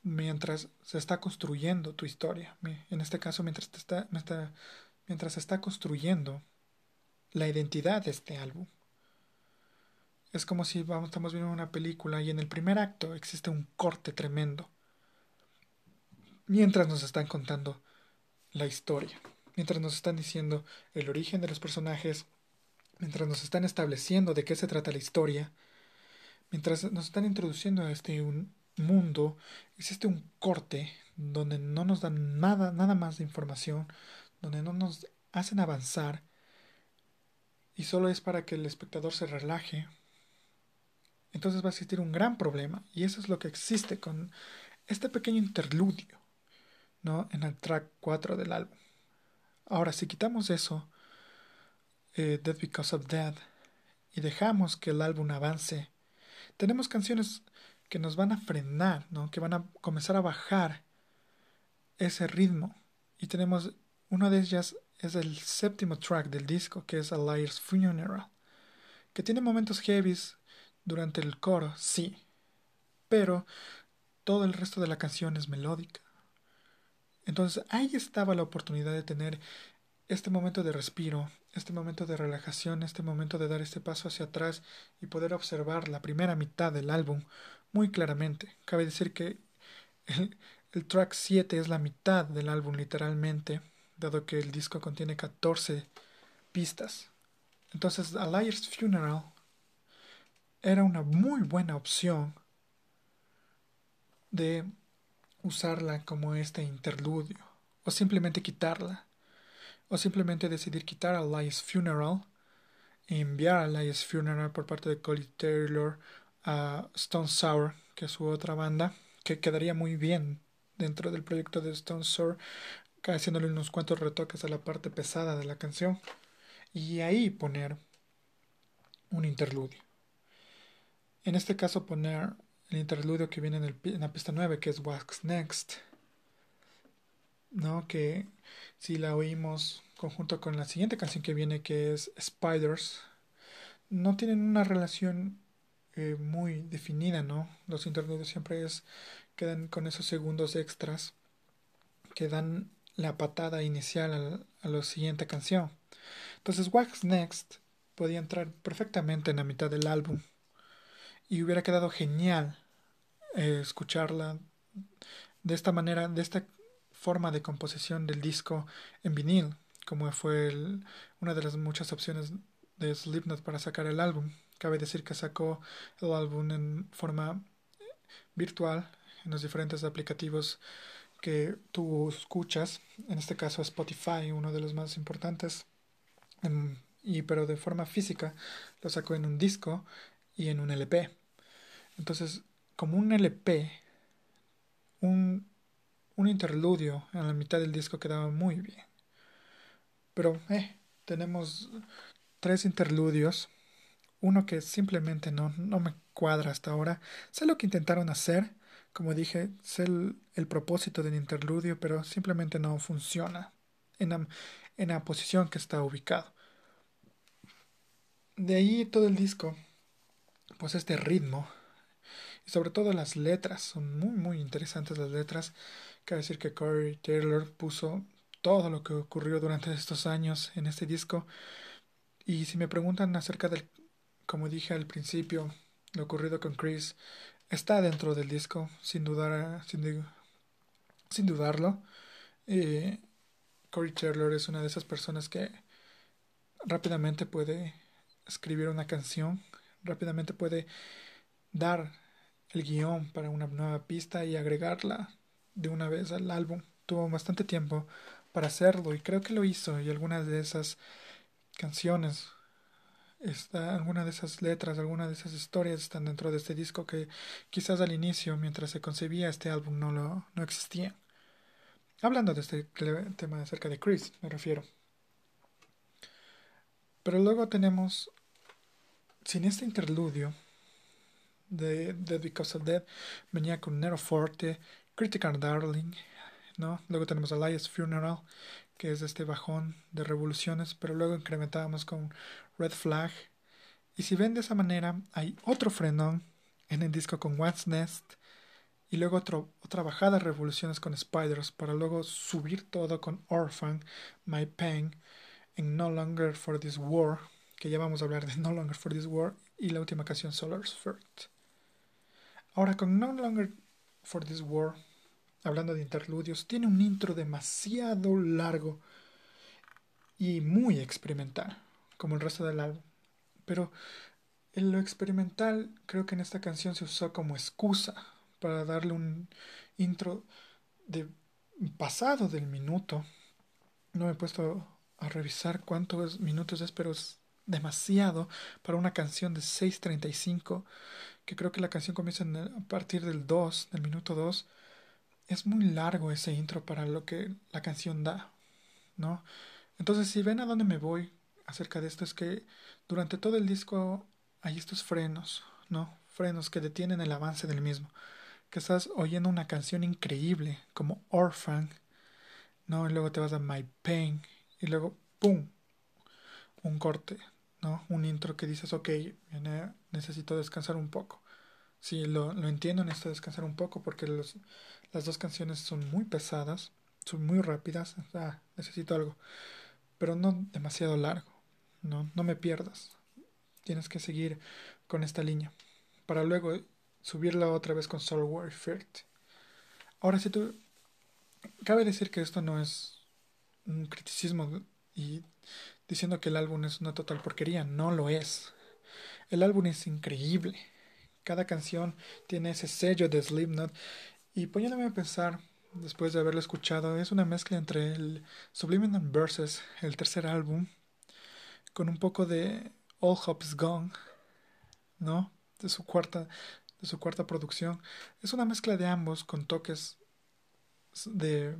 mientras se está construyendo tu historia. En este caso, mientras, te está, mientras se está construyendo la identidad de este álbum. Es como si vamos, estamos viendo una película y en el primer acto existe un corte tremendo. Mientras nos están contando la historia, mientras nos están diciendo el origen de los personajes, mientras nos están estableciendo de qué se trata la historia, mientras nos están introduciendo a este un mundo, existe un corte donde no nos dan nada, nada más de información, donde no nos hacen avanzar y solo es para que el espectador se relaje, entonces va a existir un gran problema. Y eso es lo que existe con este pequeño interludio, ¿no? En el track 4 del álbum. Ahora, si quitamos eso, eh, Dead Because of Dead, y dejamos que el álbum avance, tenemos canciones que nos van a frenar, ¿no? Que van a comenzar a bajar ese ritmo. Y tenemos, una de ellas es el séptimo track del disco, que es A Liar's Funeral, que tiene momentos heavies durante el coro, sí, pero todo el resto de la canción es melódica. Entonces ahí estaba la oportunidad de tener este momento de respiro, este momento de relajación, este momento de dar este paso hacia atrás y poder observar la primera mitad del álbum muy claramente. Cabe decir que el, track 7 es la mitad del álbum literalmente, dado que el disco contiene 14 pistas. Entonces, A Liar's Funeral era una muy buena opción de usarla como este interludio, o simplemente quitarla, o simplemente decidir quitar a Lies Funeral enviar a Elias Funeral por parte de Collie Taylor a Stone Sour, que es su otra banda, que quedaría muy bien dentro del proyecto de Stone Sour, haciéndole unos cuantos retoques a la parte pesada de la canción, y ahí poner un interludio. En este caso poner el interludio que viene en, la pista 9, que es Wax Next, ¿no? que si la oímos conjunto con la siguiente canción que viene, que es Spiders, no tienen una relación eh, muy definida, ¿no? Los interludios siempre es, quedan con esos segundos extras que dan la patada inicial a la, siguiente canción. Entonces, Wax Next podía entrar perfectamente en la mitad del álbum y hubiera quedado genial eh, escucharla de esta manera, de esta forma de composición del disco en vinil, como fue una de las muchas opciones de Slipknot para sacar el álbum. Cabe decir que sacó el álbum en forma virtual en los diferentes aplicativos que tú escuchas, en este caso Spotify, uno de los más importantes, y pero de forma física lo sacó en un disco y en un LP. Entonces, como un LP, un un interludio en la mitad del disco quedaba muy bien. Pero, eh, tenemos tres interludios. Uno que simplemente no, no me cuadra hasta ahora. Sé lo que intentaron hacer. Como dije, sé el, propósito del interludio, pero simplemente no funciona en la, en la posición que está ubicado. De ahí todo el disco, pues este ritmo y sobre todo las letras, son muy muy interesantes las letras Cabe decir que Corey Taylor puso todo lo que ocurrió durante estos años en este disco. Y si me preguntan acerca del, como dije al principio, lo ocurrido con Chris, está dentro del disco, sin dudar, sin, sin dudarlo. Eh, Corey Taylor es una de esas personas que rápidamente puede escribir una canción, rápidamente puede dar el guion para una nueva pista y agregarla de una vez al álbum. Tuvo bastante tiempo para hacerlo y creo que lo hizo y algunas de esas canciones está alguna de esas letras, algunas de esas historias están dentro de este disco que quizás al inicio, mientras se concebía este álbum, no lo no existían. Hablando de este tema acerca de Chris, me refiero. Pero luego tenemos, sin este interludio de Dead Because of Dead, venía con Nero Forte, Critical Darling, ¿no? Luego tenemos Elias Funeral, que es este bajón de revoluciones, pero luego incrementábamos con Red Flag. Y si ven de esa manera, hay otro frenón en el disco con What's Nest y luego otro, otra bajada de revoluciones con Spiders para luego subir todo con Orphan, My Pain, en No Longer for This War, que ya vamos a hablar de No Longer for This War, y la última canción Solar's First. Ahora con No Longer for This War, hablando de interludios, tiene un intro demasiado largo y muy experimental, como el resto del álbum. Pero en lo experimental creo que en esta canción se usó como excusa para darle un intro de pasado del minuto. No me he puesto a revisar cuántos minutos es, pero es demasiado para una canción de 6.35 que creo que la canción comienza a partir del 2, del minuto 2. Es muy largo ese intro para lo que la canción da, ¿no? Entonces, si ven a dónde me voy acerca de esto, es que durante todo el disco hay estos frenos, ¿no? Frenos que detienen el avance del mismo. Que estás oyendo una canción increíble, como Orphan, ¿no? Y luego te vas a My Pain, y luego, ¡pum! Un corte, ¿no? Un intro que dices, ok, necesito descansar un poco. Sí, lo, lo entiendo, necesito descansar un poco porque los, las dos canciones son muy pesadas, son muy rápidas, ah, necesito algo, pero no demasiado largo, no, no me pierdas, tienes que seguir con esta línea, para luego subirla otra vez con Soul Warfare. Ahora, si tú, cabe decir que esto no es un criticismo y diciendo que el álbum es una total porquería. No lo es. El álbum es increíble. Cada canción tiene ese sello de Slipknot. Y poniéndome a pensar, después de haberlo escuchado, es una mezcla entre el Subliminal Verses, el tercer álbum, con un poco de All Hope is Gone, ¿no? De su cuarta, de su cuarta producción. Es una mezcla de ambos con toques de,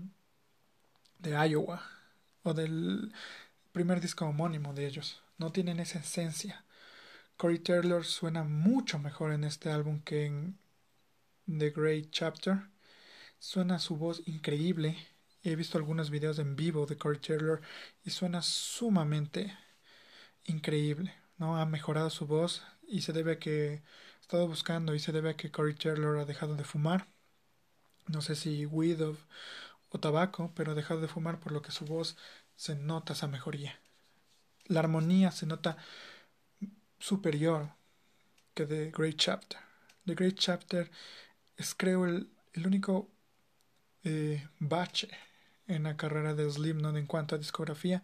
de Iowa o del primer disco homónimo de ellos. No tienen esa esencia. Corey Taylor suena mucho mejor en este álbum que en The Great Chapter. Suena su voz increíble. He visto algunos videos en vivo de Corey Taylor y suena sumamente increíble. ¿no? Ha mejorado su voz y se debe a que he estado buscando y se debe a que Corey Taylor ha dejado de fumar. No sé si weed o tabaco, pero ha dejado de fumar por lo que su voz se nota esa mejoría. La armonía se nota superior que The Great Chapter. The Great Chapter es creo el, el único eh, bache en la carrera de Slipknot en cuanto a discografía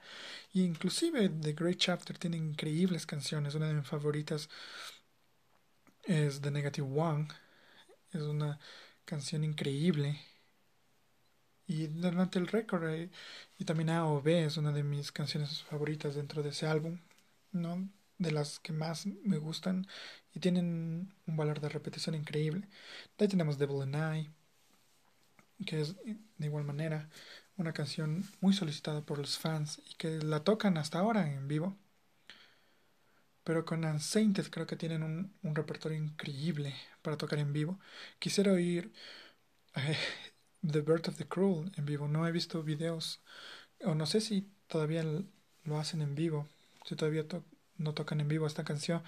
y inclusive The Great Chapter tiene increíbles canciones una de mis favoritas es The Negative One es una canción increíble y durante el récord eh, y también A es una de mis canciones favoritas dentro de ese álbum no de las que más me gustan y tienen un valor de repetición increíble. De ahí tenemos Devil and I que es de igual manera una canción muy solicitada por los fans y que la tocan hasta ahora en vivo pero con Unsainted creo que tienen un, un repertorio increíble para tocar en vivo. Quisiera oír eh, The Birth of the Cruel en vivo. No he visto videos, o no sé si todavía lo hacen en vivo, si todavía no tocan en vivo esta canción,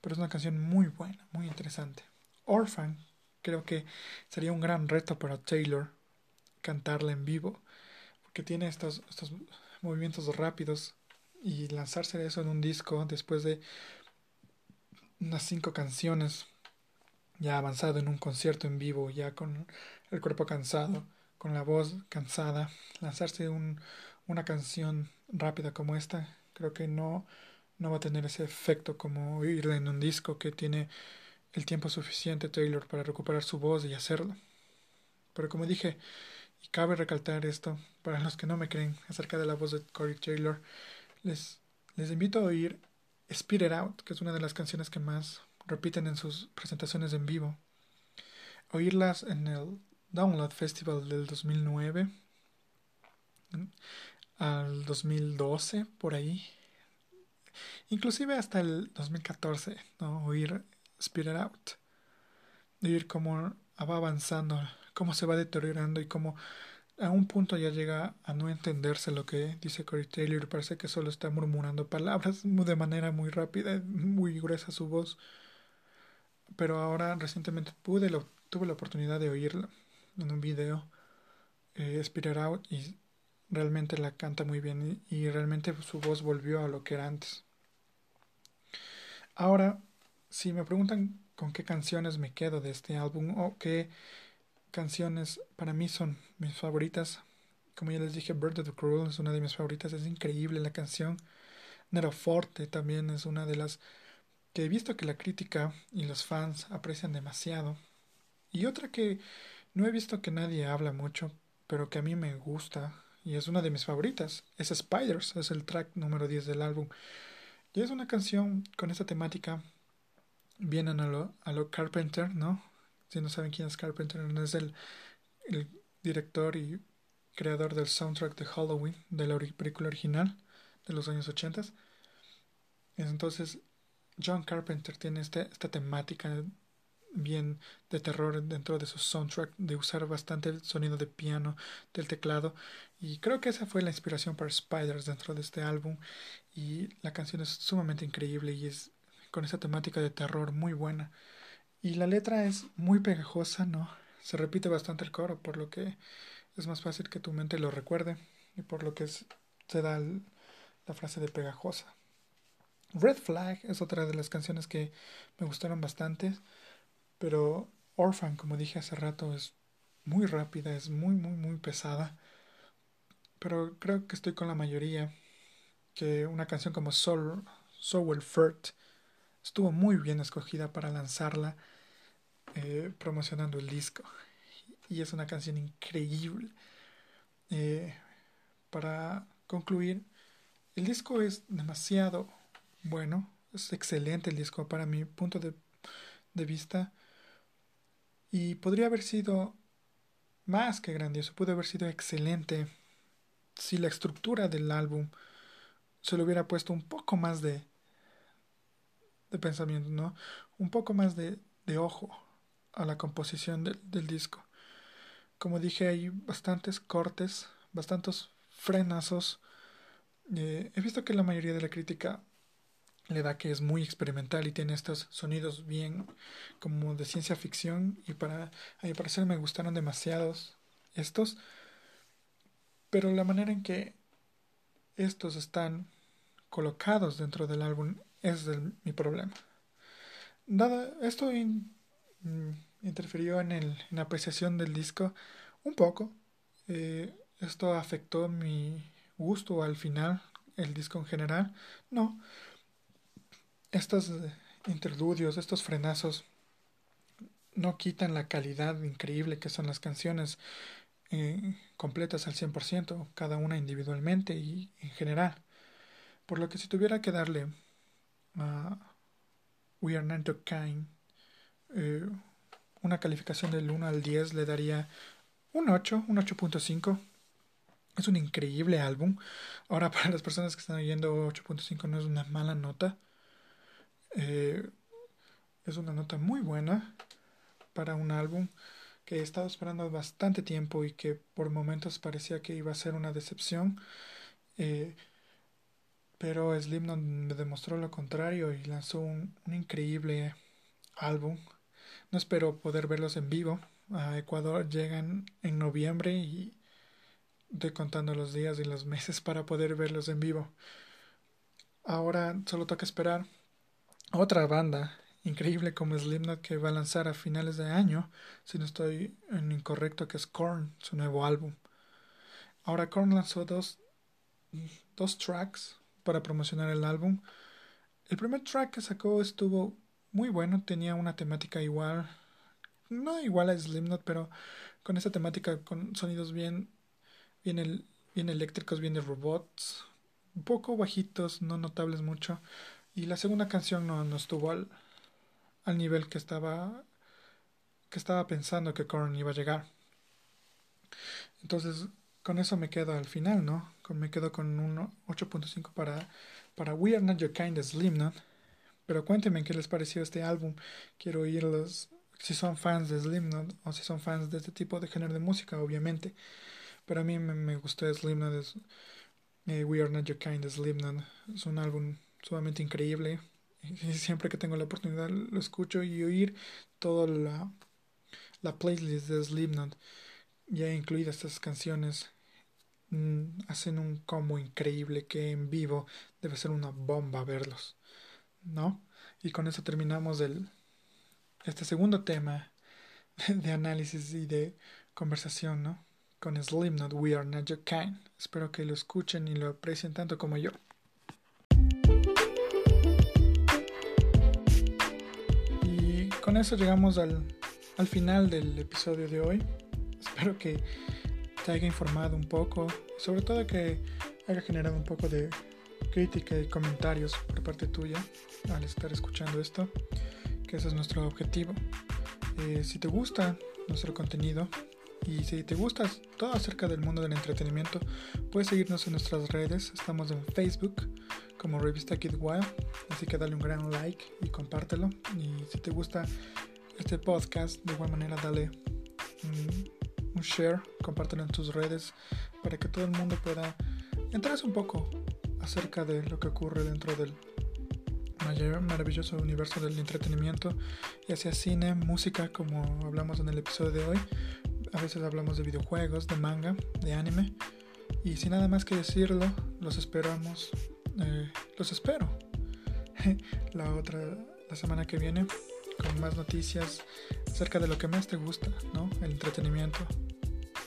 pero es una canción muy buena, muy interesante. Orphan, creo que sería un gran reto para Taylor cantarla en vivo, porque tiene estos, estos movimientos rápidos y lanzarse eso en un disco después de unas cinco canciones ya avanzado en un concierto en vivo, ya con el cuerpo cansado, con la voz cansada, lanzarse un, una canción rápida como esta, creo que no, no va a tener ese efecto como oírla en un disco que tiene el tiempo suficiente Taylor para recuperar su voz y hacerlo. Pero como dije, y cabe recalcar esto, para los que no me creen acerca de la voz de Corey Taylor, les, les invito a oír Speed It Out, que es una de las canciones que más repiten en sus presentaciones en vivo. Oírlas en el Download Festival del 2009 al 2012, por ahí. Inclusive hasta el 2014, ¿no? Oír Spirit Out. Oír cómo va avanzando, cómo se va deteriorando y cómo a un punto ya llega a no entenderse lo que dice Corey Taylor. Parece que solo está murmurando palabras de manera muy rápida, muy gruesa su voz pero ahora recientemente pude tuve la oportunidad de oírla en un video eh, Spirit Out y realmente la canta muy bien y, y, realmente su voz volvió a lo que era antes. Ahora, si me preguntan con qué canciones me quedo de este álbum o qué canciones para mí son mis favoritas, como ya les dije, Bird of the Cruel es una de mis favoritas, es increíble la canción. Nero Forte también es una de las que he visto que la crítica y los fans aprecian demasiado, y otra que no he visto que nadie habla mucho, pero que a mí me gusta, y es una de mis favoritas, es Spiders, es el track número 10 del álbum. Y es una canción con esta temática, vienen a lo, a lo Carpenter, ¿no? Si no saben quién es Carpenter, es el, el director y creador del soundtrack de Halloween, de la película original de los años 80. Entonces, John Carpenter tiene este, esta temática bien de terror dentro de su soundtrack, de usar bastante el sonido de piano del teclado y creo que esa fue la inspiración para Spiders dentro de este álbum y la canción es sumamente increíble y es con esa temática de terror muy buena y la letra es muy pegajosa, ¿no? Se repite bastante el coro por lo que es más fácil que tu mente lo recuerde y por lo que se da la frase de pegajosa. Red Flag es otra de las canciones que me gustaron bastante, pero Orphan, como dije hace rato, es muy rápida, es muy, muy, muy pesada. Pero creo que estoy con la mayoría, que una canción como Soul, Soul Furt estuvo muy bien escogida para lanzarla eh, promocionando el disco. Y es una canción increíble. Eh, para concluir, el disco es demasiado bueno, Es excelente el disco para mi punto de, de vista. Y podría haber sido más que grandioso, pudo haber sido excelente si la estructura del álbum se le hubiera puesto un poco más de, de pensamiento, ¿no? Un poco más de, de ojo a la composición del disco. Como dije, hay bastantes cortes, bastantes frenazos. Eh, he visto que la mayoría de la crítica le da que es muy experimental y tiene estos sonidos bien como de ciencia ficción y para a mi parecer me gustaron demasiados estos. Pero la manera en que estos están colocados dentro del álbum es mi problema. Dada esto mm, interfirió en, el, en la apreciación del disco un poco. Eh, esto afectó mi gusto al final el disco en general. No estos eh, interludios, estos frenazos, no quitan la calidad increíble que son las canciones eh, completas al 100%, cada una individualmente y en general. Por lo que si tuviera que darle a We Are Not Kind eh, una calificación del 1 al 10, le daría un 8, un 8.5. Es un increíble álbum. Ahora, para las personas que están oyendo, 8.5 no es una mala nota. Eh, es una nota muy buena para un álbum que he estado esperando bastante tiempo y que por momentos parecía que iba a ser una decepción. Eh, pero Slipknot me demostró lo contrario y lanzó un, increíble álbum. No espero poder verlos en vivo. A Ecuador llegan en noviembre y estoy contando los días y los meses para poder verlos en vivo. Ahora solo toca esperar otra banda increíble como Slipknot que va a lanzar a finales de año, si no estoy en incorrecto, que es Korn, su nuevo álbum. Ahora Korn lanzó dos, dos tracks para promocionar el álbum. El primer track que sacó estuvo muy bueno, tenía una temática igual, no igual a Slipknot, pero con esa temática, con sonidos bien, bien, bien eléctricos, bien de robots, un poco bajitos, no notables mucho y la segunda canción no, no estuvo al, al nivel que estaba que estaba pensando que Korn iba a llegar. Entonces, con eso me quedo al final, ¿no? me quedo con un 8.5 para, para We Are Not Your Kind of Slipknot. Pero cuéntenme qué les pareció este álbum. Quiero oírlos si son fans de Slipknot o si son fans de este tipo de género de música, obviamente. Pero a mí me, me gustó Slipknot. Eh, We Are Not Your Kind Slipknot. Es un álbum sumamente increíble. Siempre que tengo la oportunidad lo escucho y oír toda la, la playlist de Slipknot, ya incluidas estas canciones, mm, hacen un combo increíble que en vivo debe ser una bomba verlos, ¿no? Y con eso terminamos el, este segundo tema de análisis y de conversación, ¿no? Con Slipknot, We Are Not Your Kind. Espero que lo escuchen y lo aprecien tanto como yo. Eso llegamos al, al final del episodio de hoy. Espero que te haya informado un poco, sobre todo que haya generado un poco de crítica y comentarios por parte tuya al estar escuchando esto, que ese es nuestro objetivo. Eh, si te gusta nuestro contenido y si te gusta todo acerca del mundo del entretenimiento, puedes seguirnos en nuestras redes. Estamos en Facebook como Revista Kid Wild. Así que dale un gran like y compártelo. Y si te gusta este podcast, de igual manera dale un, share, compártelo en tus redes para que todo el mundo pueda enterarse un poco acerca de lo que ocurre dentro del maravilloso universo del entretenimiento, ya sea cine, música, como hablamos en el episodio de hoy. A veces hablamos de videojuegos, de manga, de anime. Y sin nada más que decirlo, los esperamos eh, los espero la otra la semana que viene con más noticias acerca de lo que más te gusta, ¿no? El entretenimiento.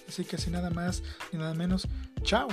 Así que sin nada más ni nada menos, chao.